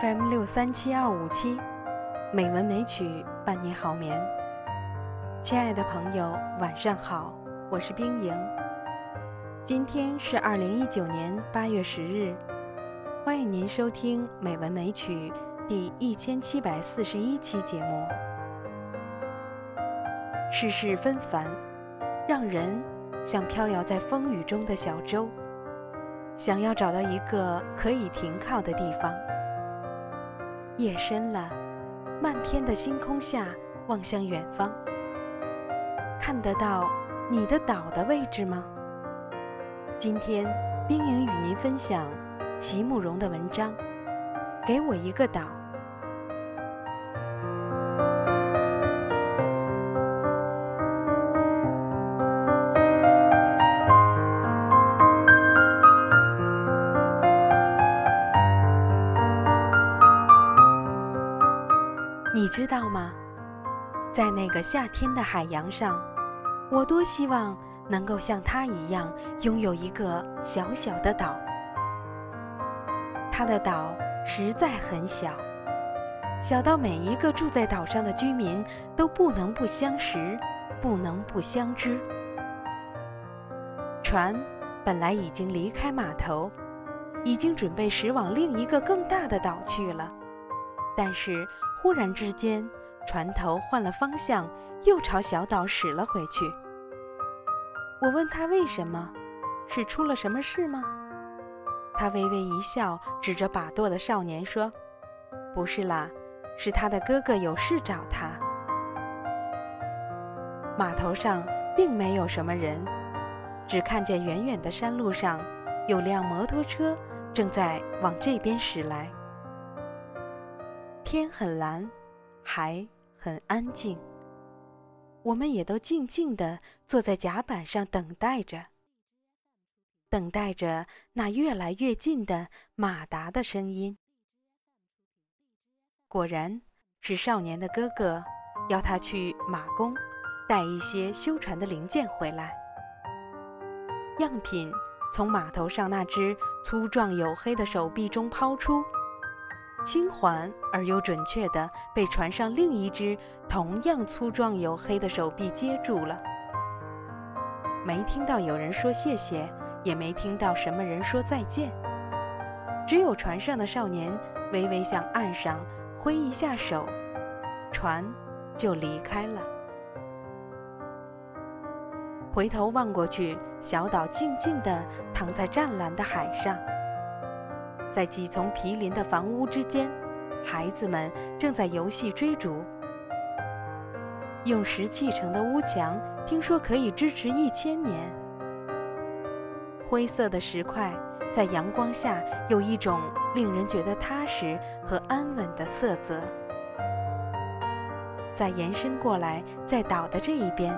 FM 六三七二五七，美文美曲伴你好眠。亲爱的朋友，晚上好，我是冰莹。今天是二零一九年八月十日，欢迎您收听《美文美曲》第一千七百四十一期节目。世事纷繁，让人像飘摇在风雨中的小舟，想要找到一个可以停靠的地方。夜深了，漫天的星空下望向远方，看得到你的岛的位置吗？今天冰莹与您分享席慕容的文章，《给我一个岛》。知道吗？在那个夏天的海洋上，我多希望能够像他一样拥有一个小小的岛。他的岛实在很小，小到每一个住在岛上的居民都不能不相识，不能不相知。船本来已经离开码头，已经准备驶往另一个更大的岛去了，但是。忽然之间，船头换了方向，又朝小岛驶了回去。我问他为什么，是出了什么事吗？他微微一笑，指着把舵的少年说：“不是啦，是他的哥哥有事找他。”码头上并没有什么人，只看见远远的山路上有辆摩托车正在往这边驶来。天很蓝，海很安静。我们也都静静地坐在甲板上等待着，等待着那越来越近的马达的声音。果然，是少年的哥哥要他去马工带一些修船的零件回来。样品从码头上那只粗壮黝黑的手臂中抛出。轻缓而又准确地被船上另一只同样粗壮黝黑的手臂接住了。没听到有人说谢谢，也没听到什么人说再见，只有船上的少年微微向岸上挥一下手，船就离开了。回头望过去，小岛静静地躺在湛蓝的海上。在几丛毗邻的房屋之间，孩子们正在游戏追逐。用石砌成的屋墙，听说可以支持一千年。灰色的石块在阳光下有一种令人觉得踏实和安稳的色泽。再延伸过来，在岛的这一边，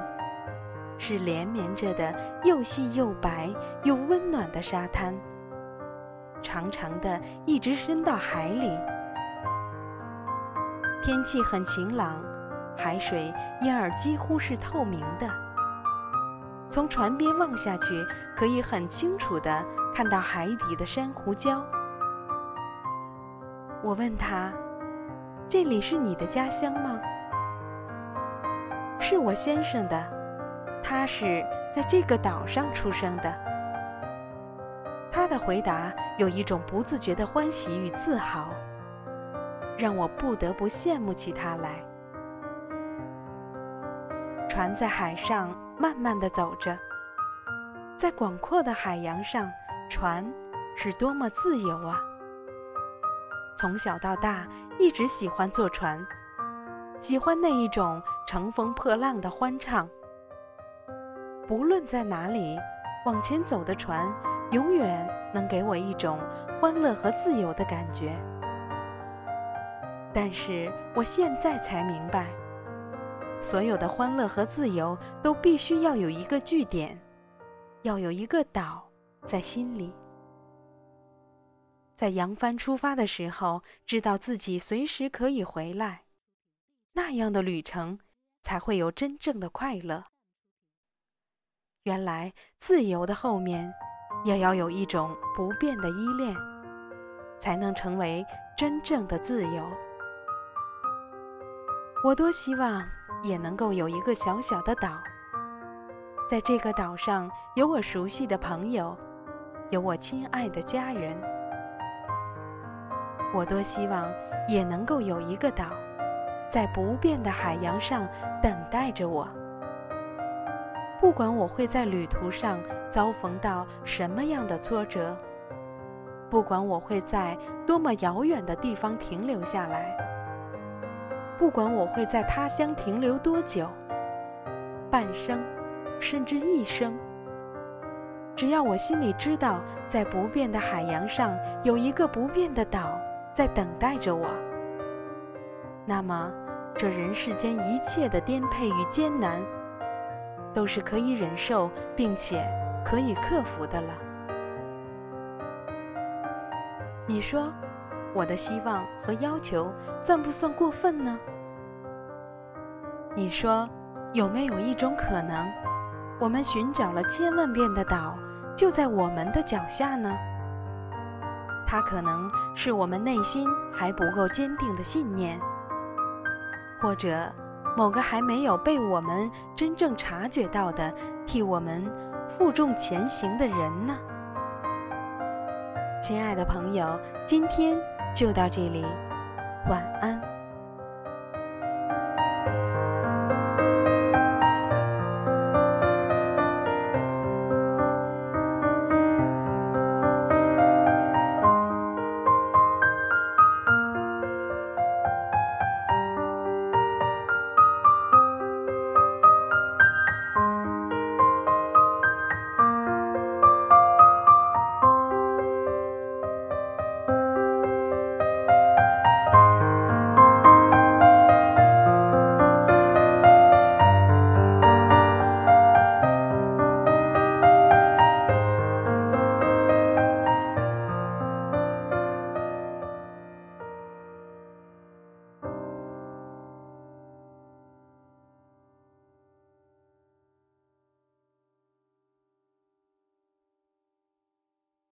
是连绵着的又细又白又温暖的沙滩。长长的，一直伸到海里。天气很晴朗，海水因而几乎是透明的。从船边望下去，可以很清楚的看到海底的珊瑚礁。我问他：“这里是你的家乡吗？”“是我先生的，他是在这个岛上出生的。”他的回答有一种不自觉的欢喜与自豪，让我不得不羡慕起他来。船在海上慢慢的走着，在广阔的海洋上，船是多么自由啊！从小到大一直喜欢坐船，喜欢那一种乘风破浪的欢畅。不论在哪里，往前走的船。永远能给我一种欢乐和自由的感觉。但是我现在才明白，所有的欢乐和自由都必须要有一个据点，要有一个岛在心里。在扬帆出发的时候，知道自己随时可以回来，那样的旅程才会有真正的快乐。原来自由的后面。也要有一种不变的依恋，才能成为真正的自由。我多希望也能够有一个小小的岛，在这个岛上有我熟悉的朋友，有我亲爱的家人。我多希望也能够有一个岛，在不变的海洋上等待着我。不管我会在旅途上遭逢到什么样的挫折，不管我会在多么遥远的地方停留下来，不管我会在他乡停留多久，半生，甚至一生，只要我心里知道，在不变的海洋上有一个不变的岛在等待着我，那么这人世间一切的颠沛与艰难。都是可以忍受并且可以克服的了。你说，我的希望和要求算不算过分呢？你说，有没有一种可能，我们寻找了千万遍的岛就在我们的脚下呢？它可能是我们内心还不够坚定的信念，或者。某个还没有被我们真正察觉到的，替我们负重前行的人呢？亲爱的朋友，今天就到这里，晚安。